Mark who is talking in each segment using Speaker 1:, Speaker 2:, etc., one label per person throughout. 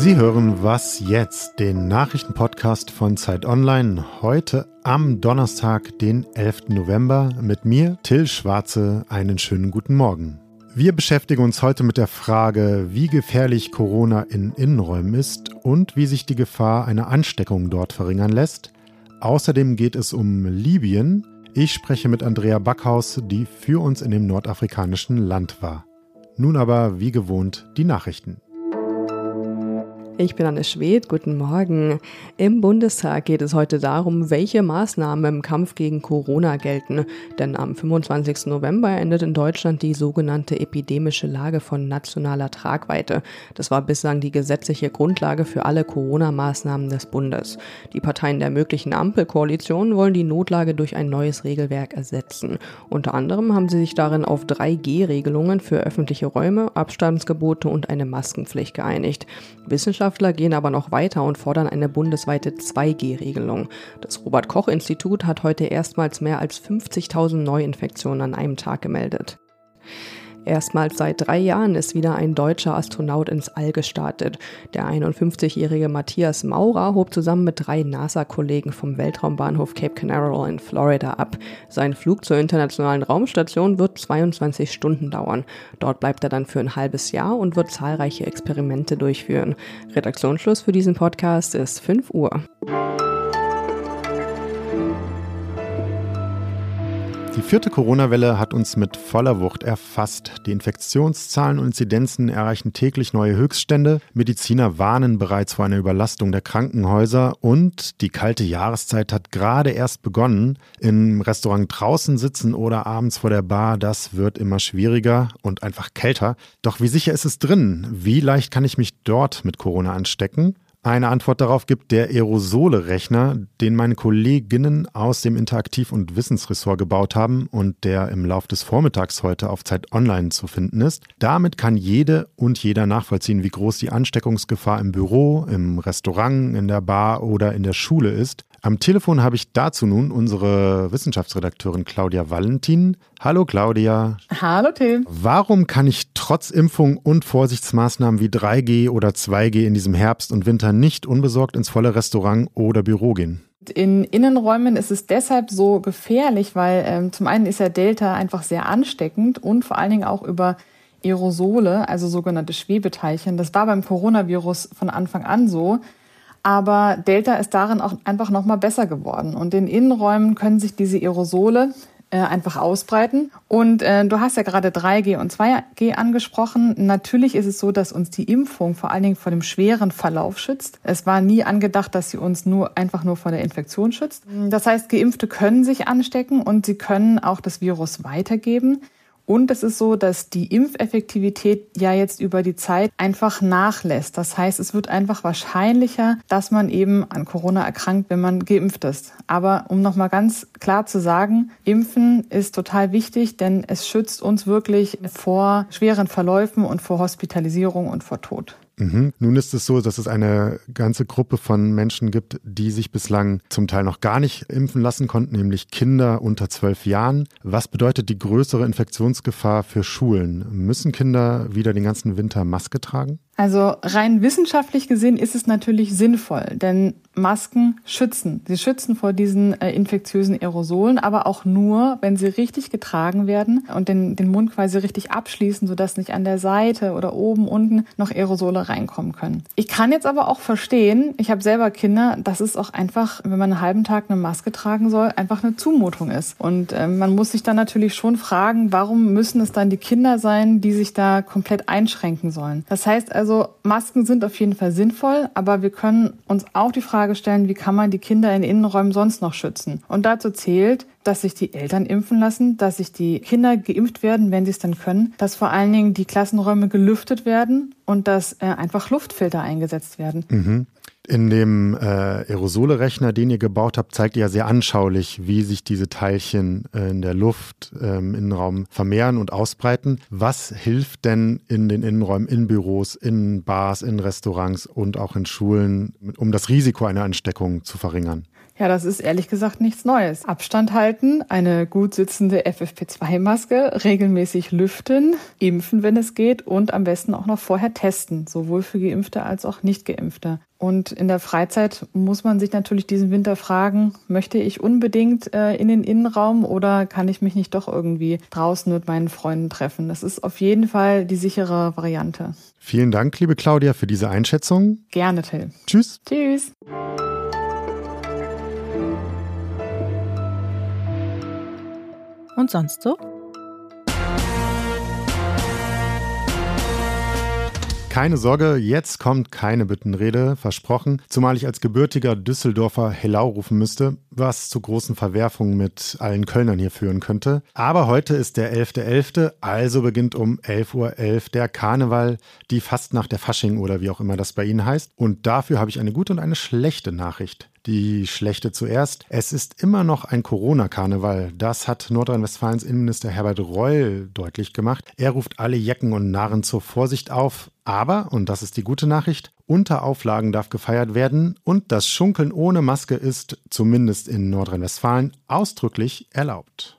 Speaker 1: Sie hören Was jetzt, den Nachrichtenpodcast von Zeit Online, heute am Donnerstag, den 11. November, mit mir, Till Schwarze. Einen schönen guten Morgen. Wir beschäftigen uns heute mit der Frage, wie gefährlich Corona in Innenräumen ist und wie sich die Gefahr einer Ansteckung dort verringern lässt. Außerdem geht es um Libyen. Ich spreche mit Andrea Backhaus, die für uns in dem nordafrikanischen Land war. Nun aber, wie gewohnt, die Nachrichten.
Speaker 2: Ich bin Anne Schwed, guten Morgen. Im Bundestag geht es heute darum, welche Maßnahmen im Kampf gegen Corona gelten. Denn am 25. November endet in Deutschland die sogenannte epidemische Lage von nationaler Tragweite. Das war bislang die gesetzliche Grundlage für alle Corona-Maßnahmen des Bundes. Die Parteien der möglichen Ampelkoalition wollen die Notlage durch ein neues Regelwerk ersetzen. Unter anderem haben sie sich darin auf 3G-Regelungen für öffentliche Räume, Abstandsgebote und eine Maskenpflicht geeinigt. Wissenschaftler Wissenschaftler gehen aber noch weiter und fordern eine bundesweite 2G-Regelung. Das Robert Koch Institut hat heute erstmals mehr als 50.000 Neuinfektionen an einem Tag gemeldet. Erstmals seit drei Jahren ist wieder ein deutscher Astronaut ins All gestartet. Der 51-jährige Matthias Maurer hob zusammen mit drei NASA-Kollegen vom Weltraumbahnhof Cape Canaveral in Florida ab. Sein Flug zur internationalen Raumstation wird 22 Stunden dauern. Dort bleibt er dann für ein halbes Jahr und wird zahlreiche Experimente durchführen. Redaktionsschluss für diesen Podcast ist 5 Uhr.
Speaker 1: Die vierte Corona-Welle hat uns mit voller Wucht erfasst. Die Infektionszahlen und Inzidenzen erreichen täglich neue Höchststände. Mediziner warnen bereits vor einer Überlastung der Krankenhäuser und die kalte Jahreszeit hat gerade erst begonnen. Im Restaurant draußen sitzen oder abends vor der Bar, das wird immer schwieriger und einfach kälter. Doch wie sicher ist es drin? Wie leicht kann ich mich dort mit Corona anstecken? Eine Antwort darauf gibt der Aerosole-Rechner, den meine Kolleginnen aus dem Interaktiv- und Wissensressort gebaut haben und der im Lauf des Vormittags heute auf Zeit Online zu finden ist. Damit kann jede und jeder nachvollziehen, wie groß die Ansteckungsgefahr im Büro, im Restaurant, in der Bar oder in der Schule ist. Am Telefon habe ich dazu nun unsere Wissenschaftsredakteurin Claudia Valentin. Hallo Claudia.
Speaker 3: Hallo Tim.
Speaker 1: Warum kann ich trotz Impfung und Vorsichtsmaßnahmen wie 3G oder 2G in diesem Herbst und Winter nicht unbesorgt ins volle Restaurant oder Büro gehen?
Speaker 3: In Innenräumen ist es deshalb so gefährlich, weil ähm, zum einen ist ja Delta einfach sehr ansteckend und vor allen Dingen auch über Aerosole, also sogenannte Schwebeteilchen. Das war beim Coronavirus von Anfang an so. Aber Delta ist darin auch einfach noch mal besser geworden. Und in Innenräumen können sich diese Aerosole äh, einfach ausbreiten. Und äh, du hast ja gerade 3G und 2G angesprochen. Natürlich ist es so, dass uns die Impfung vor allen Dingen vor dem schweren Verlauf schützt. Es war nie angedacht, dass sie uns nur einfach nur vor der Infektion schützt. Das heißt, Geimpfte können sich anstecken und sie können auch das Virus weitergeben. Und es ist so, dass die Impfeffektivität ja jetzt über die Zeit einfach nachlässt. Das heißt, es wird einfach wahrscheinlicher, dass man eben an Corona erkrankt, wenn man geimpft ist. Aber um nochmal ganz klar zu sagen, Impfen ist total wichtig, denn es schützt uns wirklich vor schweren Verläufen und vor Hospitalisierung und vor Tod.
Speaker 1: Mhm. Nun ist es so, dass es eine ganze Gruppe von Menschen gibt, die sich bislang zum Teil noch gar nicht impfen lassen konnten, nämlich Kinder unter zwölf Jahren. Was bedeutet die größere Infektionsgefahr für Schulen? Müssen Kinder wieder den ganzen Winter Maske tragen?
Speaker 3: Also rein wissenschaftlich gesehen ist es natürlich sinnvoll, denn Masken schützen. Sie schützen vor diesen äh, infektiösen Aerosolen, aber auch nur, wenn sie richtig getragen werden und den, den Mund quasi richtig abschließen, sodass nicht an der Seite oder oben, unten noch Aerosole reinkommen können. Ich kann jetzt aber auch verstehen, ich habe selber Kinder, dass es auch einfach, wenn man einen halben Tag eine Maske tragen soll, einfach eine Zumutung ist. Und äh, man muss sich dann natürlich schon fragen, warum müssen es dann die Kinder sein, die sich da komplett einschränken sollen. Das heißt also, Masken sind auf jeden Fall sinnvoll, aber wir können uns auch die Frage stellen, wie kann man die Kinder in Innenräumen sonst noch schützen? Und dazu zählt, dass sich die Eltern impfen lassen, dass sich die Kinder geimpft werden, wenn sie es dann können, dass vor allen Dingen die Klassenräume gelüftet werden und dass äh, einfach Luftfilter eingesetzt werden.
Speaker 1: Mhm. In dem äh, Aerosole-Rechner, den ihr gebaut habt, zeigt ihr ja sehr anschaulich, wie sich diese Teilchen äh, in der Luft ähm, im Innenraum vermehren und ausbreiten. Was hilft denn in den Innenräumen, in Büros, in Bars, in Restaurants und auch in Schulen, um das Risiko einer Ansteckung zu verringern?
Speaker 3: Ja, das ist ehrlich gesagt nichts Neues. Abstand halten, eine gut sitzende FFP2-Maske, regelmäßig lüften, impfen, wenn es geht und am besten auch noch vorher testen, sowohl für Geimpfte als auch Nicht-Geimpfte. Und in der Freizeit muss man sich natürlich diesen Winter fragen, möchte ich unbedingt äh, in den Innenraum oder kann ich mich nicht doch irgendwie draußen mit meinen Freunden treffen? Das ist auf jeden Fall die sichere Variante.
Speaker 1: Vielen Dank, liebe Claudia, für diese Einschätzung.
Speaker 3: Gerne, Till.
Speaker 1: Tschüss.
Speaker 3: Tschüss.
Speaker 4: Und sonst so?
Speaker 1: Keine Sorge, jetzt kommt keine Büttenrede, versprochen, zumal ich als gebürtiger Düsseldorfer Hellau rufen müsste, was zu großen Verwerfungen mit allen Kölnern hier führen könnte. Aber heute ist der 11.11., .11., also beginnt um 11.11 Uhr .11 der Karneval, die fast nach der Fasching oder wie auch immer das bei Ihnen heißt. Und dafür habe ich eine gute und eine schlechte Nachricht. Die schlechte zuerst. Es ist immer noch ein Corona-Karneval. Das hat Nordrhein-Westfalens Innenminister Herbert Reul deutlich gemacht. Er ruft alle Jecken und Narren zur Vorsicht auf. Aber, und das ist die gute Nachricht, unter Auflagen darf gefeiert werden und das Schunkeln ohne Maske ist, zumindest in Nordrhein-Westfalen, ausdrücklich erlaubt.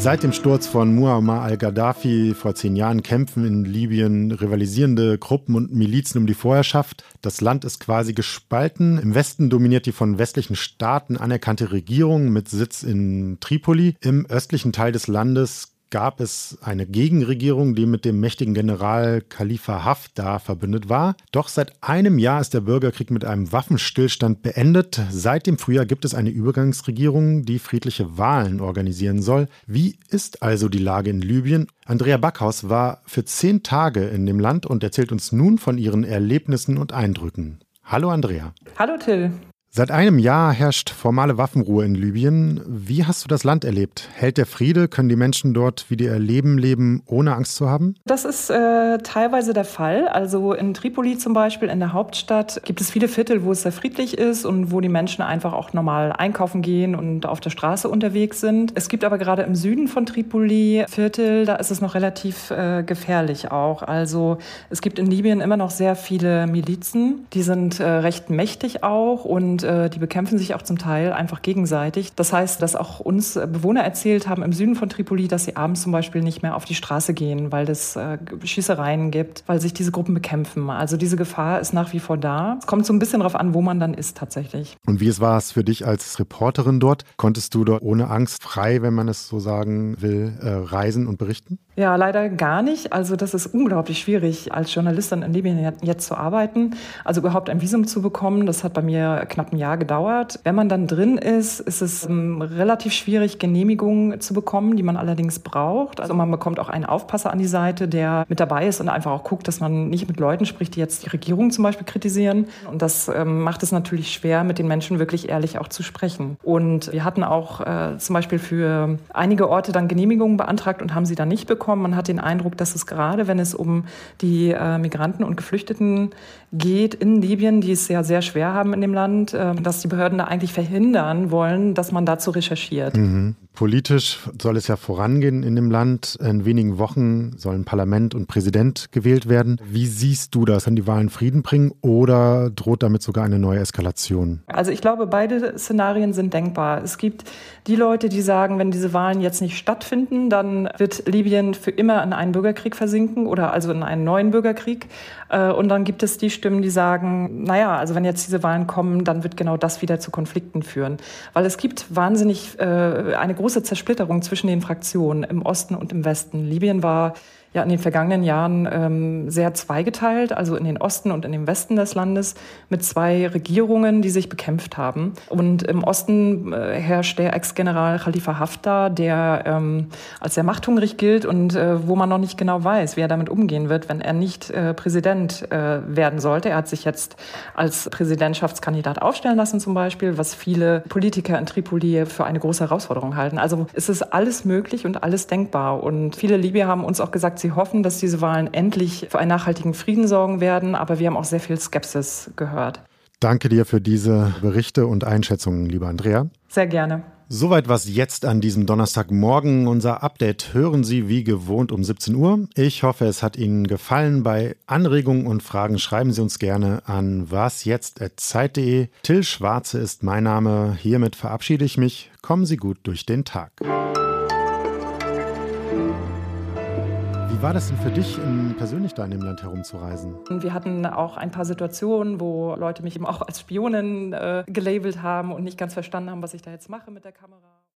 Speaker 1: Seit dem Sturz von Muammar al-Gaddafi vor zehn Jahren kämpfen in Libyen rivalisierende Gruppen und Milizen um die Vorherrschaft. Das Land ist quasi gespalten. Im Westen dominiert die von westlichen Staaten anerkannte Regierung mit Sitz in Tripoli. Im östlichen Teil des Landes gab es eine Gegenregierung, die mit dem mächtigen General Khalifa Haftar verbündet war. Doch seit einem Jahr ist der Bürgerkrieg mit einem Waffenstillstand beendet. Seit dem Frühjahr gibt es eine Übergangsregierung, die friedliche Wahlen organisieren soll. Wie ist also die Lage in Libyen? Andrea Backhaus war für zehn Tage in dem Land und erzählt uns nun von ihren Erlebnissen und Eindrücken. Hallo Andrea.
Speaker 5: Hallo Till.
Speaker 1: Seit einem Jahr herrscht formale Waffenruhe in Libyen. Wie hast du das Land erlebt? Hält der Friede? Können die Menschen dort wieder ihr Leben leben, ohne Angst zu haben?
Speaker 5: Das ist äh, teilweise der Fall. Also in Tripoli zum Beispiel, in der Hauptstadt, gibt es viele Viertel, wo es sehr friedlich ist und wo die Menschen einfach auch normal einkaufen gehen und auf der Straße unterwegs sind. Es gibt aber gerade im Süden von Tripoli Viertel, da ist es noch relativ äh, gefährlich auch. Also es gibt in Libyen immer noch sehr viele Milizen, die sind äh, recht mächtig auch und und äh, die bekämpfen sich auch zum Teil einfach gegenseitig. Das heißt, dass auch uns Bewohner erzählt haben im Süden von Tripoli, dass sie abends zum Beispiel nicht mehr auf die Straße gehen, weil es äh, Schießereien gibt, weil sich diese Gruppen bekämpfen. Also diese Gefahr ist nach wie vor da. Es kommt so ein bisschen darauf an, wo man dann ist tatsächlich.
Speaker 1: Und wie es war es für dich als Reporterin dort? Konntest du dort ohne Angst frei, wenn man es so sagen will, äh, reisen und berichten?
Speaker 5: Ja, leider gar nicht. Also das ist unglaublich schwierig, als Journalistin in Libyen jetzt zu arbeiten. Also überhaupt ein Visum zu bekommen, das hat bei mir knapp ein Jahr gedauert. Wenn man dann drin ist, ist es ähm, relativ schwierig, Genehmigungen zu bekommen, die man allerdings braucht. Also man bekommt auch einen Aufpasser an die Seite, der mit dabei ist und einfach auch guckt, dass man nicht mit Leuten spricht, die jetzt die Regierung zum Beispiel kritisieren. Und das ähm, macht es natürlich schwer, mit den Menschen wirklich ehrlich auch zu sprechen. Und wir hatten auch äh, zum Beispiel für einige Orte dann Genehmigungen beantragt und haben sie dann nicht bekommen. Man hat den Eindruck, dass es gerade, wenn es um die äh, Migranten und Geflüchteten geht in Libyen, die es ja sehr schwer haben in dem Land, ähm, dass die Behörden da eigentlich verhindern wollen, dass man dazu recherchiert.
Speaker 1: Mhm. Politisch soll es ja vorangehen in dem Land. In wenigen Wochen sollen Parlament und Präsident gewählt werden. Wie siehst du das? Können die Wahlen Frieden bringen oder droht damit sogar eine neue Eskalation?
Speaker 5: Also ich glaube, beide Szenarien sind denkbar. Es gibt die Leute, die sagen, wenn diese Wahlen jetzt nicht stattfinden, dann wird Libyen für immer in einen Bürgerkrieg versinken oder also in einen neuen Bürgerkrieg. Äh, und dann gibt es die Stimmen, die sagen, naja, also wenn jetzt diese Wahlen kommen, dann wird genau das wieder zu Konflikten führen. Weil es gibt wahnsinnig äh, eine große große Zersplitterung zwischen den Fraktionen im Osten und im Westen. Libyen war ja in den vergangenen Jahren ähm, sehr zweigeteilt, also in den Osten und in den Westen des Landes, mit zwei Regierungen, die sich bekämpft haben. Und im Osten äh, herrscht der Ex-General Khalifa Haftar, der ähm, als sehr machthungrig gilt und äh, wo man noch nicht genau weiß, wie er damit umgehen wird, wenn er nicht äh, Präsident äh, werden sollte. Er hat sich jetzt als Präsidentschaftskandidat aufstellen lassen zum Beispiel, was viele Politiker in Tripoli für eine große Herausforderung halten. Also es ist alles möglich und alles denkbar. Und viele Libyer haben uns auch gesagt, sie hoffen, dass diese Wahlen endlich für einen nachhaltigen Frieden sorgen werden, aber wir haben auch sehr viel Skepsis gehört.
Speaker 1: Danke dir für diese Berichte und Einschätzungen, lieber Andrea.
Speaker 5: Sehr gerne.
Speaker 1: Soweit was jetzt an diesem Donnerstagmorgen. Unser Update hören Sie wie gewohnt um 17 Uhr. Ich hoffe, es hat Ihnen gefallen. Bei Anregungen und Fragen schreiben Sie uns gerne an wasjetzt.zeit.de. Till Schwarze ist mein Name. Hiermit verabschiede ich mich. Kommen Sie gut durch den Tag. Wie war das denn für dich, persönlich da in dem Land herumzureisen?
Speaker 5: Wir hatten auch ein paar Situationen, wo Leute mich eben auch als Spionin äh, gelabelt haben und nicht ganz verstanden haben, was ich da jetzt mache mit der Kamera.